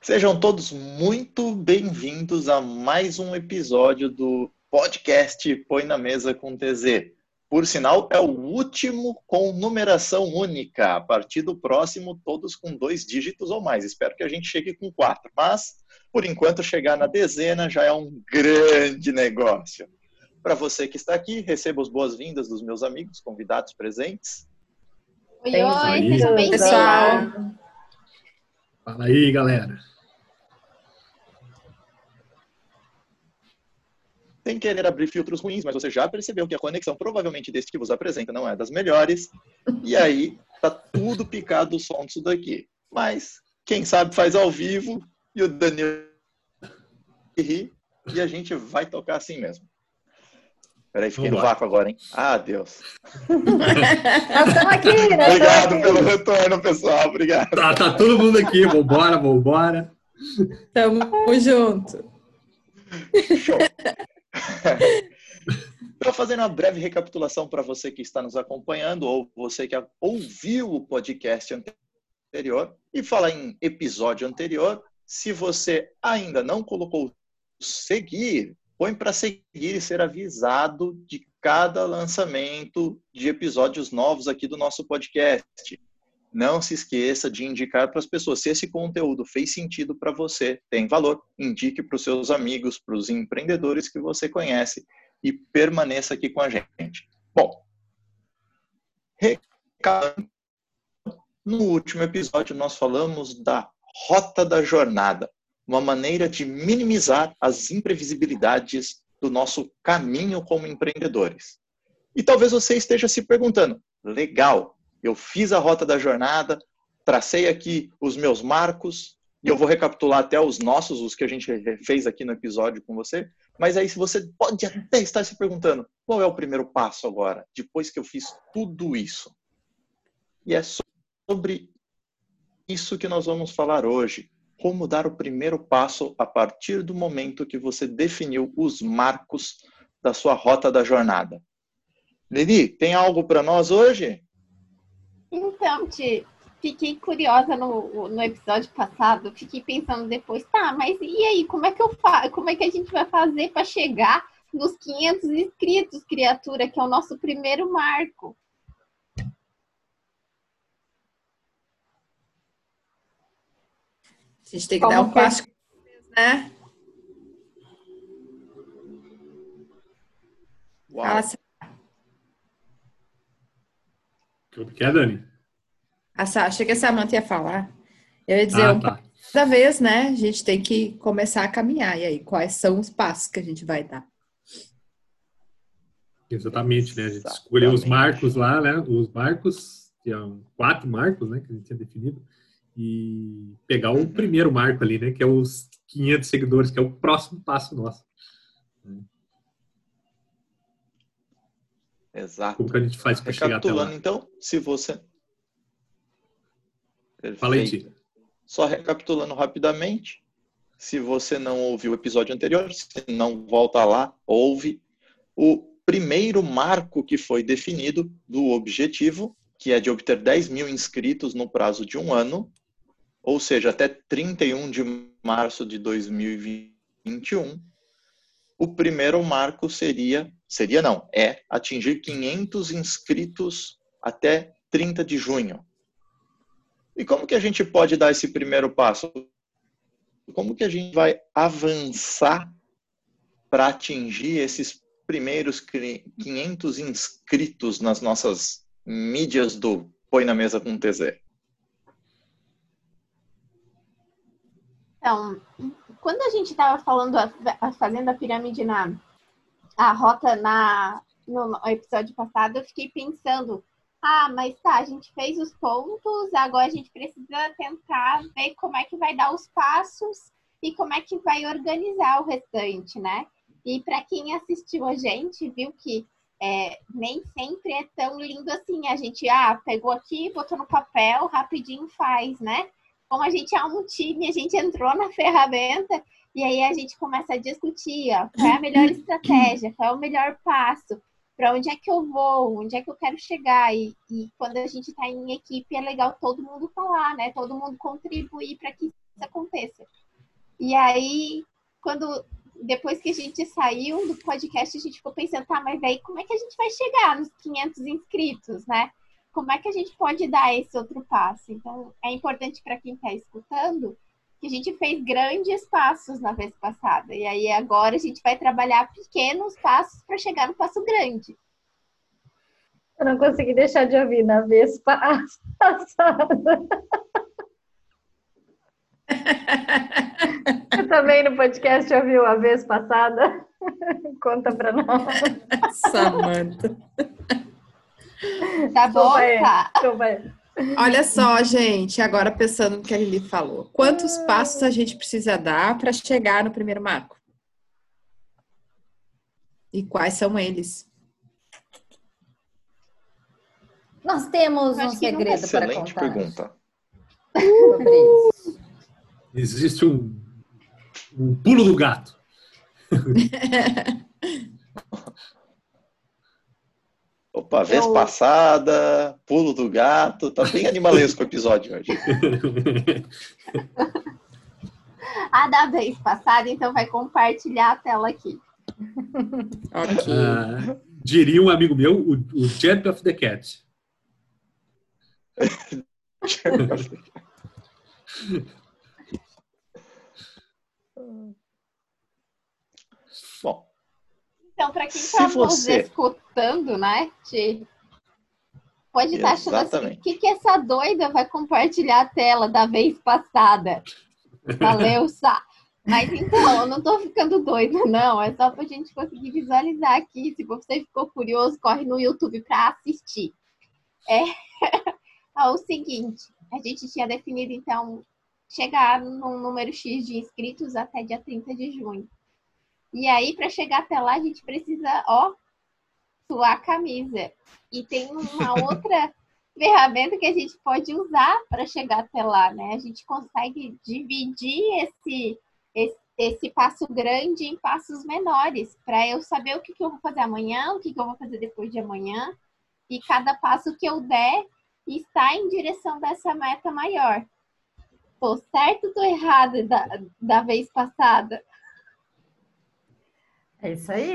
Sejam todos muito bem-vindos a mais um episódio do podcast Põe na Mesa com TZ. Por sinal, é o último com numeração única. A partir do próximo, todos com dois dígitos ou mais. Espero que a gente chegue com quatro. Mas, por enquanto, chegar na dezena já é um grande negócio. Para você que está aqui, receba as boas-vindas dos meus amigos, convidados presentes. Oi, oi, sejam bem-vindos. Fala aí, galera. Sem querer abrir filtros ruins, mas você já percebeu que a conexão provavelmente desse que vos apresenta não é das melhores. E aí tá tudo picado o som disso daqui. Mas quem sabe faz ao vivo e o Daniel ri e a gente vai tocar assim mesmo. Peraí, fiquei Vamos no vácuo agora, hein? Ah, Deus. nós estamos aqui, nós Obrigado aqui. pelo retorno, pessoal. Obrigado. Tá, tá todo mundo aqui. Vambora, vambora. Tamo junto. Show. Então, fazendo uma breve recapitulação para você que está nos acompanhando ou você que ouviu o podcast anterior e falar em episódio anterior, se você ainda não colocou seguir, põe para seguir e ser avisado de cada lançamento de episódios novos aqui do nosso podcast. Não se esqueça de indicar para as pessoas. Se esse conteúdo fez sentido para você, tem valor, indique para os seus amigos, para os empreendedores que você conhece e permaneça aqui com a gente. Bom, no último episódio nós falamos da rota da jornada, uma maneira de minimizar as imprevisibilidades do nosso caminho como empreendedores. E talvez você esteja se perguntando: legal, eu fiz a rota da jornada, tracei aqui os meus marcos, e eu vou recapitular até os nossos, os que a gente fez aqui no episódio com você. Mas aí você pode até estar se perguntando: qual é o primeiro passo agora, depois que eu fiz tudo isso? E é sobre isso que nós vamos falar hoje. Como dar o primeiro passo a partir do momento que você definiu os marcos da sua rota da jornada. Lili, tem algo para nós hoje? Então, Ti, fiquei curiosa no, no episódio passado, fiquei pensando depois, tá, mas e aí, como é que eu faço? Como é que a gente vai fazer para chegar nos 500 inscritos, criatura, que é o nosso primeiro marco? A gente tem que Como dar um que- passo, né? Uau. Fala, Sa- O que é, Dani? a Sa- achei que a Samanta ia falar. Eu ia dizer, Ah, um tá. passo cada vez, né? A gente tem que começar a caminhar. E aí, quais são os passos que a gente vai dar? Exatamente, né? A gente escolheu os marcos lá, né? Os marcos, que são quatro marcos, né? Que a gente tinha definido. E pegar o primeiro marco ali, né? Que é os 500 seguidores, que é o próximo passo nosso. Exato. Como que a gente faz para chegar até lá? então, se você. Fala aí, Perfeito. Só recapitulando rapidamente, se você não ouviu o episódio anterior, se não volta lá, ouve o primeiro marco que foi definido do objetivo, que é de obter 10 mil inscritos no prazo de um ano, ou seja, até 31 de março de 2021. O primeiro marco seria, seria não, é atingir 500 inscritos até 30 de junho. E como que a gente pode dar esse primeiro passo? Como que a gente vai avançar para atingir esses primeiros 500 inscritos nas nossas mídias do Põe na Mesa com TZ? Então, quando a gente estava falando, fazendo a pirâmide na a rota na, no episódio passado, eu fiquei pensando, ah, mas tá, a gente fez os pontos, agora a gente precisa tentar ver como é que vai dar os passos e como é que vai organizar o restante, né? E para quem assistiu a gente, viu que é, nem sempre é tão lindo assim. A gente, ah, pegou aqui, botou no papel, rapidinho faz, né? Como a gente é um time, a gente entrou na ferramenta e aí a gente começa a discutir, ó, qual é a melhor estratégia, qual é o melhor passo, para onde é que eu vou, onde é que eu quero chegar. E, e quando a gente está em equipe, é legal todo mundo falar, né? Todo mundo contribuir para que aconteça. E aí, quando depois que a gente saiu do podcast, a gente ficou pensando, tá, mas aí como é que a gente vai chegar nos 500 inscritos, né? Como é que a gente pode dar esse outro passo? Então, é importante para quem está escutando que a gente fez grandes passos na vez passada. E aí agora a gente vai trabalhar pequenos passos para chegar no passo grande. Eu não consegui deixar de ouvir na vez passada. Você também no podcast ouviu a vez passada? Conta pra nós. Samanta. Tá bom, tá? Olha só, gente, agora pensando no que a Lili falou. Quantos passos a gente precisa dar para chegar no primeiro marco? E quais são eles? Nós temos um segredo para contar. Excelente pergunta. Sobre isso. Existe um, um pulo do gato. Opa, vez Eu- passada, pulo do gato, tá bem animalesco o episódio hoje. A da vez passada, então vai compartilhar a tela aqui. Ok. Ah, diria um amigo meu, o, o Jet of the Cat. Bom, Então, para quem está nos você- escutando, né, Ti, pode estar achando assim, o que, que essa doida vai compartilhar a tela da vez passada? Valeu, Sá. Mas então, eu não tô ficando doida, não. É só pra gente conseguir visualizar aqui. Se você ficou curioso, corre no YouTube para assistir. É, é o seguinte, a gente tinha definido, então, chegar num número X de inscritos até dia 30 de junho. E aí, para chegar até lá, a gente precisa, ó, suar a camisa. E tem uma outra ferramenta que a gente pode usar para chegar até lá, né? A gente consegue dividir esse, esse, esse passo grande em passos menores, para eu saber o que, que eu vou fazer amanhã, o que, que eu vou fazer depois de amanhã. E cada passo que eu der está em direção dessa meta maior. Tô certo ou tô errado da, da vez passada? É isso aí.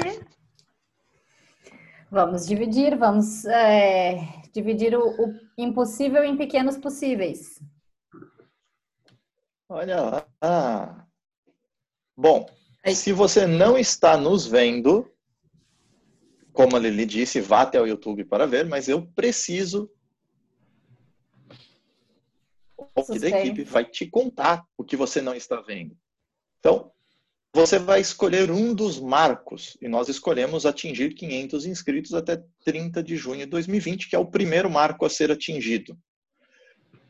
Vamos dividir, vamos é, dividir o, o impossível em pequenos possíveis. olha lá. Ah. Bom, Aí. se você não está nos vendo, como a Lili disse, vá até o YouTube para ver, mas eu preciso. O que da equipe vai te contar o que você não está vendo. Então, você vai escolher um dos marcos, e nós escolhemos atingir 500 inscritos até 30 de junho de 2020, que é o primeiro marco a ser atingido.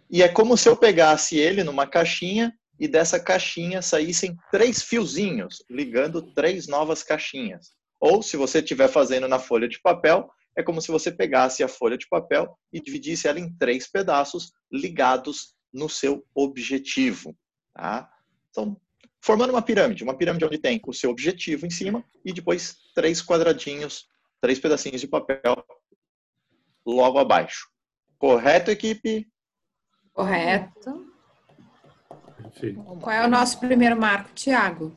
E é como se eu pegasse ele numa caixinha e dessa caixinha saíssem três fiozinhos, ligando três novas caixinhas. Ou, se você estiver fazendo na folha de papel, é como se você pegasse a folha de papel e dividisse ela em três pedaços ligados no seu objetivo. Tá? Então, formando uma pirâmide, uma pirâmide onde tem o seu objetivo em cima e depois três quadradinhos, três pedacinhos de papel logo abaixo. Correto, equipe? Correto. Perfeito. Qual é o nosso primeiro marco, Tiago?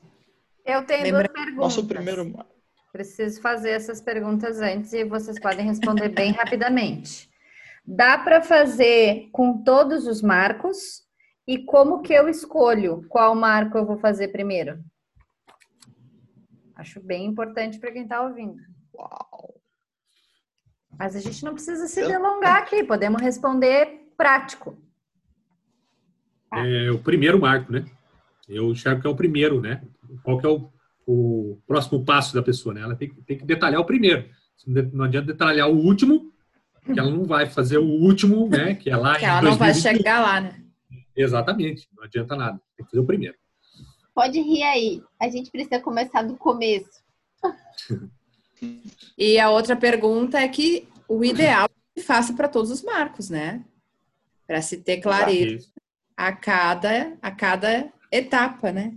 Eu tenho Lembra- duas perguntas. Nosso primeiro marco. Preciso fazer essas perguntas antes e vocês podem responder bem rapidamente. Dá para fazer com todos os marcos? E como que eu escolho qual marco eu vou fazer primeiro? Acho bem importante para quem está ouvindo. Uau. Mas a gente não precisa se delongar aqui, podemos responder prático. É o primeiro marco, né? Eu enxergo que é o primeiro, né? Qual que é o, o próximo passo da pessoa, né? Ela tem, que- tem que detalhar o primeiro. Não adianta detalhar o último, que ela não vai fazer o último, né? Que é lá Que em ela não vai 2021. chegar lá, né? Exatamente. Não adianta nada. Tem que fazer o primeiro. Pode rir aí. A gente precisa começar do começo. E a outra pergunta é que o ideal é que faça para todos os marcos, né? Para se ter clareza a cada, a cada etapa, né?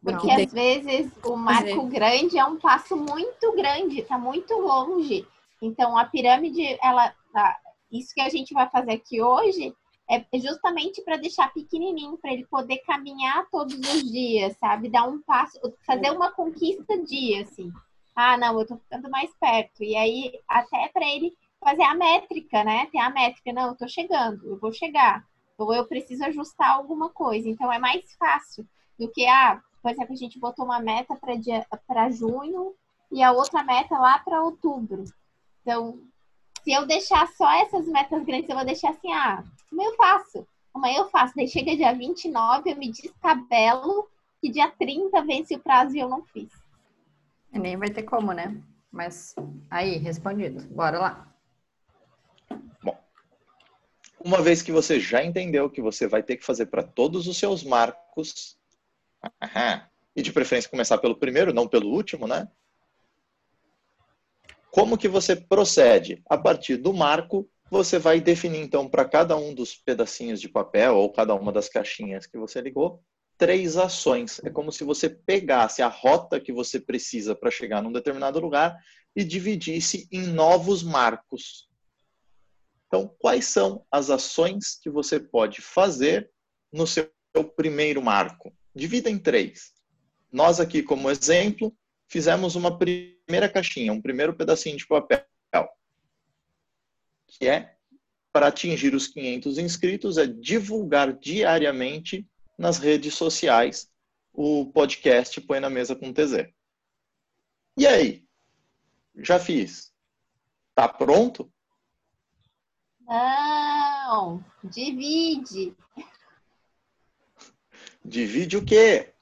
Porque tem às vezes o marco grande é um passo muito grande, está muito longe. Então a pirâmide, ela, tá- isso que a gente vai fazer aqui hoje é justamente para deixar pequenininho, para ele poder caminhar todos os dias, sabe? Dar um passo, fazer uma conquista dia, assim. Ah, não, eu tô ficando mais perto. E aí, até para ele fazer a métrica, né? Tem a métrica, não, eu tô chegando, eu vou chegar. Ou eu preciso ajustar alguma coisa. Então, é mais fácil do que, ah, por exemplo, a gente botou uma meta para junho e a outra meta lá para outubro. Então, se eu deixar só essas metas grandes, eu vou deixar assim, ah, amanhã eu faço. Amanhã eu faço. Daí chega dia 29, eu me descabelo que dia 30 vence o prazo e eu não fiz. E nem vai ter como, né? Mas aí, respondido. Bora lá. Bom, uma vez que você já entendeu que você vai ter que fazer para todos os seus marcos, e de preferência começar pelo primeiro, não pelo último, né? Como que você procede? A partir do marco, você vai definir, então, para cada um dos pedacinhos de papel ou cada uma das caixinhas que você ligou, três ações. É como se você pegasse a rota que você precisa para chegar num determinado lugar e dividisse em novos marcos. Então, quais são as ações que você pode fazer no seu primeiro marco? Divida em três. Nós aqui, como exemplo, fizemos uma primeira caixinha, um primeiro pedacinho de papel que é para atingir os 500 inscritos, é divulgar diariamente nas redes sociais o podcast Põe na Mesa com TZ. E aí? Já fiz. Tá pronto? Não, divide. Divide o quê?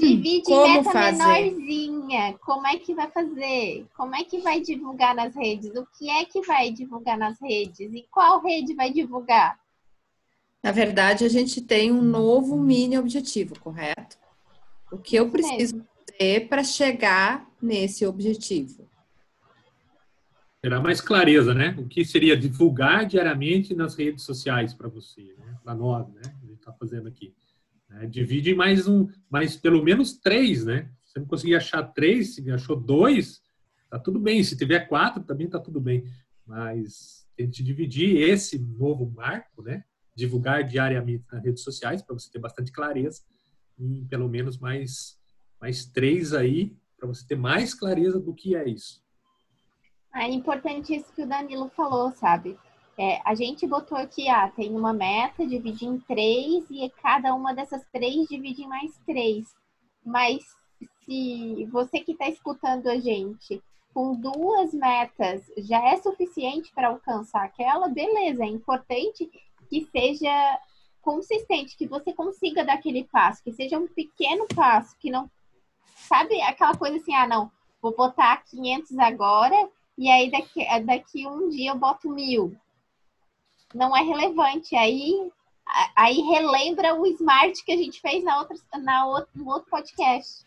Divide Como meta fazer? menorzinha. Como é que vai fazer? Como é que vai divulgar nas redes? O que é que vai divulgar nas redes? E qual rede vai divulgar? Na verdade, a gente tem um novo mini objetivo, correto? O que eu preciso fazer para chegar nesse objetivo? Terá mais clareza, né? O que seria divulgar diariamente nas redes sociais para você, né? para nós, né? A gente está fazendo aqui. Né? Divide mais um, mais pelo menos três, né? Você não conseguir achar três, se achou dois, tá tudo bem. Se tiver quatro, também tá tudo bem. Mas tente dividir esse novo marco, né? Divulgar diariamente nas redes sociais para você ter bastante clareza em pelo menos mais mais três aí para você ter mais clareza do que é isso. É importante isso que o Danilo falou, sabe? É, a gente botou aqui, ah, tem uma meta, divide em três e cada uma dessas três divide em mais três. Mas se você que está escutando a gente com duas metas já é suficiente para alcançar aquela, beleza. É importante que seja consistente, que você consiga dar aquele passo, que seja um pequeno passo, que não. Sabe aquela coisa assim, ah, não, vou botar 500 agora e aí daqui, daqui um dia eu boto mil não é relevante. Aí, aí relembra o smart que a gente fez na outra, na outro, no outro podcast.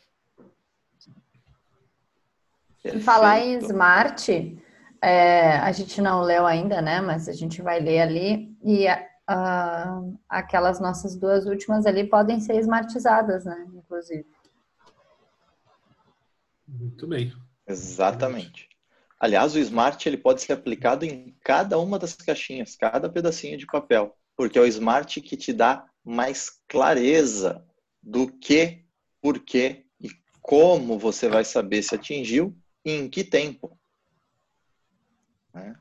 Perfeito. Falar em smart, é, a gente não leu ainda, né? Mas a gente vai ler ali. E uh, aquelas nossas duas últimas ali podem ser smartizadas, né? Inclusive. Muito bem. Exatamente. Aliás, o Smart ele pode ser aplicado em cada uma das caixinhas, cada pedacinho de papel, porque é o Smart que te dá mais clareza do que, por que e como você vai saber se atingiu e em que tempo. Né?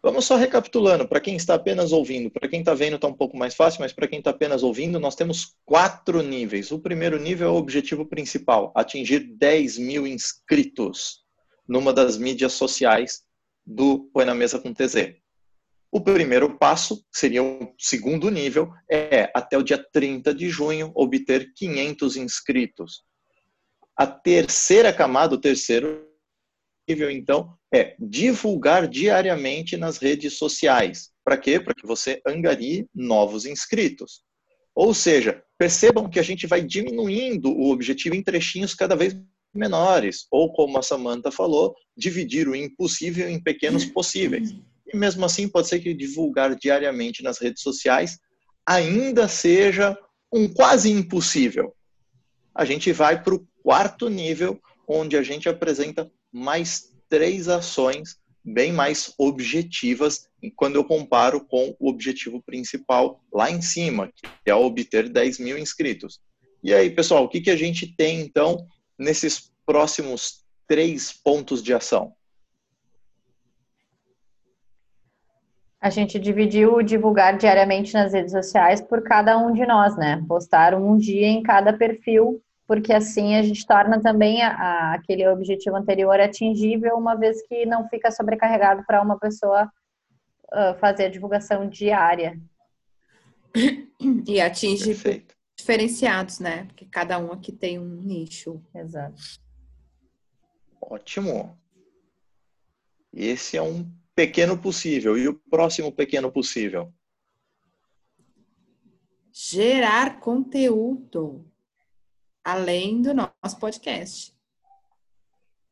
Vamos só recapitulando, para quem está apenas ouvindo, para quem está vendo está um pouco mais fácil, mas para quem está apenas ouvindo, nós temos quatro níveis. O primeiro nível é o objetivo principal, atingir 10 mil inscritos numa das mídias sociais do Põe na Mesa com TZ. O primeiro passo, seria o segundo nível, é até o dia 30 de junho obter 500 inscritos. A terceira camada, o terceiro nível, então, é divulgar diariamente nas redes sociais. Para quê? Para que você angarie novos inscritos. Ou seja, percebam que a gente vai diminuindo o objetivo em trechinhos cada vez menores, ou como a Samantha falou, dividir o impossível em pequenos possíveis. E mesmo assim, pode ser que divulgar diariamente nas redes sociais ainda seja um quase impossível. A gente vai para o quarto nível, onde a gente apresenta mais três ações bem mais objetivas quando eu comparo com o objetivo principal lá em cima, que é obter 10 mil inscritos. E aí, pessoal, o que, que a gente tem então nesses próximos três pontos de ação? A gente dividiu o divulgar diariamente nas redes sociais por cada um de nós, né? Postar um dia em cada perfil, porque assim a gente torna também a, a, aquele objetivo anterior atingível, uma vez que não fica sobrecarregado para uma pessoa uh, fazer a divulgação diária. E atinge Perfeito. Diferenciados, né? Porque cada um aqui tem um nicho. Exato. Ótimo. Esse é um pequeno possível. E o próximo pequeno possível? Gerar conteúdo além do nosso podcast.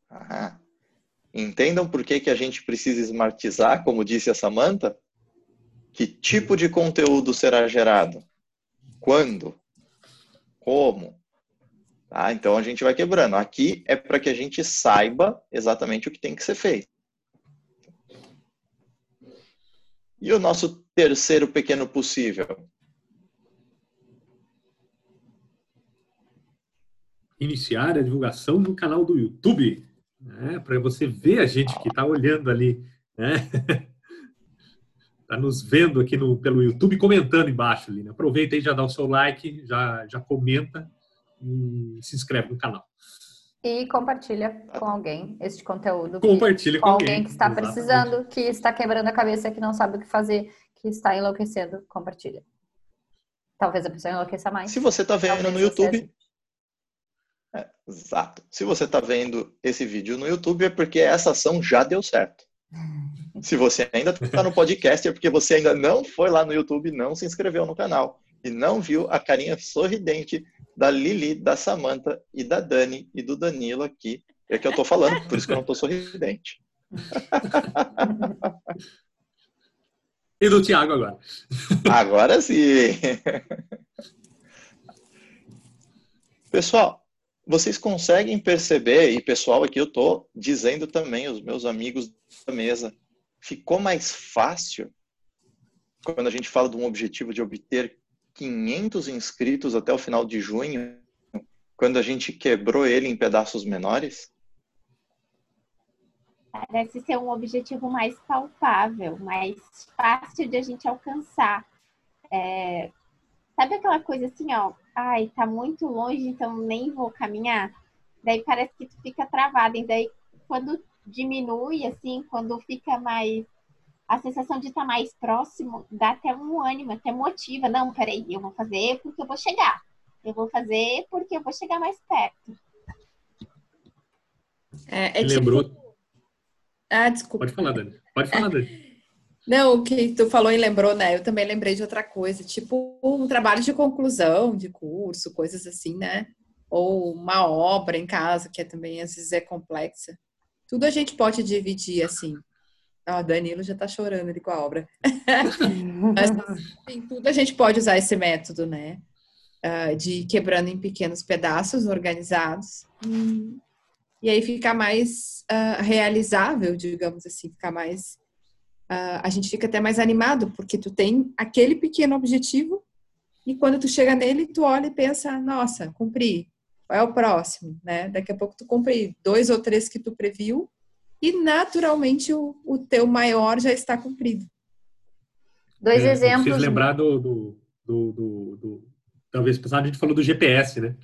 Aham. Entendam por que, que a gente precisa esmartizar, como disse a Samanta? Que tipo de conteúdo será gerado? Quando? Como? Tá? Então a gente vai quebrando. Aqui é para que a gente saiba exatamente o que tem que ser feito. E o nosso terceiro pequeno possível? Iniciar a divulgação no canal do YouTube, né? para você ver a gente que está olhando ali, né? Está nos vendo aqui no, pelo YouTube, comentando embaixo ali. Né? Aproveita aí, já dá o seu like, já, já comenta e se inscreve no canal. E compartilha com alguém este conteúdo. Compartilha com, com alguém, alguém que está Exatamente. precisando, que está quebrando a cabeça, que não sabe o que fazer, que está enlouquecendo. Compartilha. Talvez a pessoa enlouqueça mais. Se você está vendo no YouTube. É, exato. Se você está vendo esse vídeo no YouTube, é porque essa ação já deu certo. Se você ainda está no podcast, é porque você ainda não foi lá no YouTube, não se inscreveu no canal e não viu a carinha sorridente da Lili, da Samanta e da Dani e do Danilo aqui. É que eu tô falando, por isso que eu não tô sorridente. e do Tiago agora. Agora sim. Pessoal, vocês conseguem perceber, e pessoal aqui eu tô dizendo também, os meus amigos da mesa, ficou mais fácil quando a gente fala de um objetivo de obter 500 inscritos até o final de junho, quando a gente quebrou ele em pedaços menores? Parece ser um objetivo mais palpável, mais fácil de a gente alcançar. É... Sabe aquela coisa assim, ó, ai, tá muito longe, então nem vou caminhar? Daí parece que tu fica travado, e daí quando diminui, assim, quando fica mais a sensação de estar mais próximo dá até um ânimo, até motiva. Não, peraí, eu vou fazer porque eu vou chegar. Eu vou fazer porque eu vou chegar mais perto. É, é Lembrou? Tipo... Ah, desculpa. Pode falar, Dani. Pode falar, Dani. Não, o que tu falou e lembrou, né? Eu também lembrei de outra coisa, tipo um trabalho de conclusão de curso, coisas assim, né? Ou uma obra em casa, que é também às vezes é complexa. Tudo a gente pode dividir assim. Ah, Danilo já está chorando ali com a obra. Mas, enfim, tudo a gente pode usar esse método, né? Uh, de quebrando em pequenos pedaços organizados. Hum. E aí fica mais uh, realizável, digamos assim, fica mais. Uh, a gente fica até mais animado, porque tu tem aquele pequeno objetivo e quando tu chega nele, tu olha e pensa, nossa, cumpri. Qual é o próximo, né? Daqui a pouco tu cumpri dois ou três que tu previu e naturalmente o, o teu maior já está cumprido. Dois é, exemplos. Preciso lembrar do, do, do, do, do talvez a gente falou do GPS, né?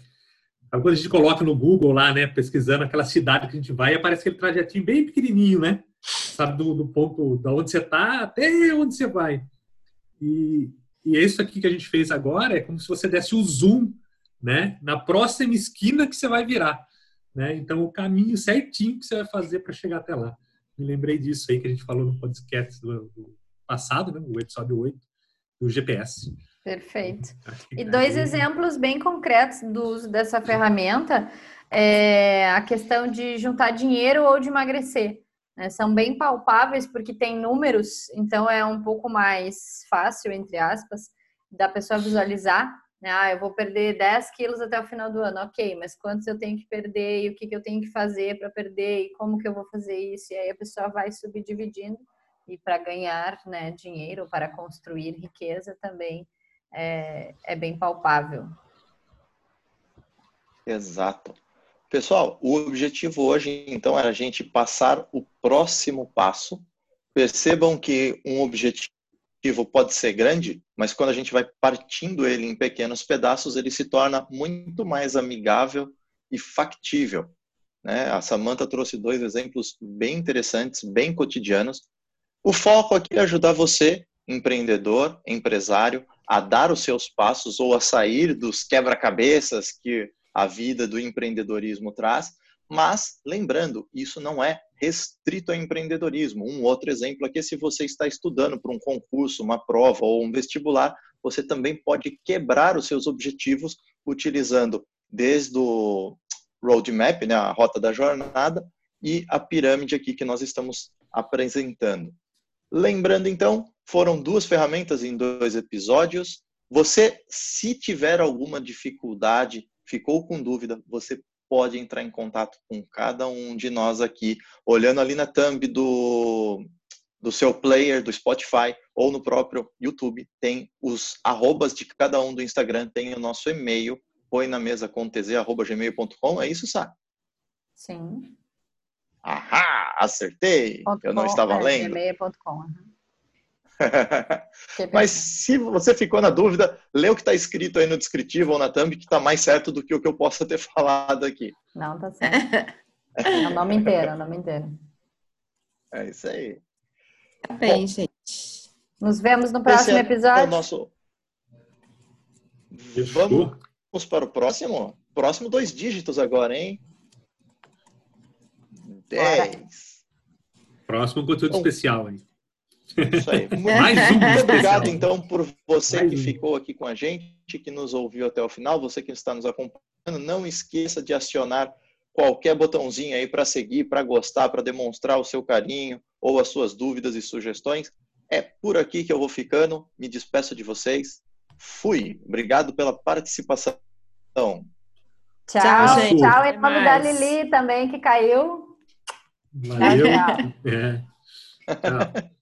Quando a gente coloca no Google lá, né, pesquisando aquela cidade que a gente vai, aparece aquele trajetinho bem pequenininho, né? Sabe, do, do ponto da onde você está até onde você vai. E, e é isso aqui que a gente fez agora, é como se você desse o zoom, né, na próxima esquina que você vai virar. Né? Então, o caminho certinho que você vai fazer para chegar até lá. Me lembrei disso aí que a gente falou no podcast do, do passado, né? o episódio 8, do GPS. Perfeito. E dois exemplos bem concretos do uso dessa ferramenta é a questão de juntar dinheiro ou de emagrecer. Né? São bem palpáveis porque tem números, então é um pouco mais fácil, entre aspas, da pessoa visualizar Ah, eu vou perder 10 quilos até o final do ano. Ok, mas quantos eu tenho que perder e o que, que eu tenho que fazer para perder e como que eu vou fazer isso? E aí a pessoa vai subdividindo e para ganhar né, dinheiro, para construir riqueza também é, é bem palpável. Exato. Pessoal, o objetivo hoje, então, era a gente passar o próximo passo. Percebam que um objetivo pode ser grande, mas quando a gente vai partindo ele em pequenos pedaços, ele se torna muito mais amigável e factível. Né? A Samantha trouxe dois exemplos bem interessantes, bem cotidianos. O foco aqui é ajudar você, empreendedor, empresário, a dar os seus passos ou a sair dos quebra-cabeças que a vida do empreendedorismo traz, mas lembrando, isso não é restrito ao empreendedorismo. Um outro exemplo aqui é se você está estudando para um concurso, uma prova ou um vestibular, você também pode quebrar os seus objetivos utilizando desde o roadmap, né, a rota da jornada, e a pirâmide aqui que nós estamos apresentando. Lembrando então, foram duas ferramentas em dois episódios. Você, se tiver alguma dificuldade ficou com dúvida, você pode entrar em contato com cada um de nós aqui, olhando ali na thumb do, do seu player, do Spotify ou no próprio YouTube, tem os arrobas de cada um do Instagram, tem o nosso e-mail, põe na mesa com tz.gmail.com, é isso, Sá? Sim. Ahá, acertei! Eu não estava é, lendo. gmail.com. Mas se você ficou na dúvida, lê o que está escrito aí no descritivo ou na thumb, que está mais certo do que o que eu possa ter falado aqui. Não, tá certo. É o nome inteiro, é o nome inteiro. É isso aí. Tá bem, Bom, gente. Nos vemos no próximo episódio. É nosso... Vamos para o próximo? Próximo dois dígitos agora, hein? Dez. Próximo conteúdo então, especial, hein? Isso aí. Muito, Mais um muito obrigado, então, por você Mais que um. ficou aqui com a gente, que nos ouviu até o final, você que está nos acompanhando. Não esqueça de acionar qualquer botãozinho aí para seguir, para gostar, para demonstrar o seu carinho ou as suas dúvidas e sugestões. É por aqui que eu vou ficando. Me despeço de vocês. Fui. Obrigado pela participação. Tchau, tchau, gente. tchau em nome da Lili também, que caiu. Valeu. Tchau. É. tchau.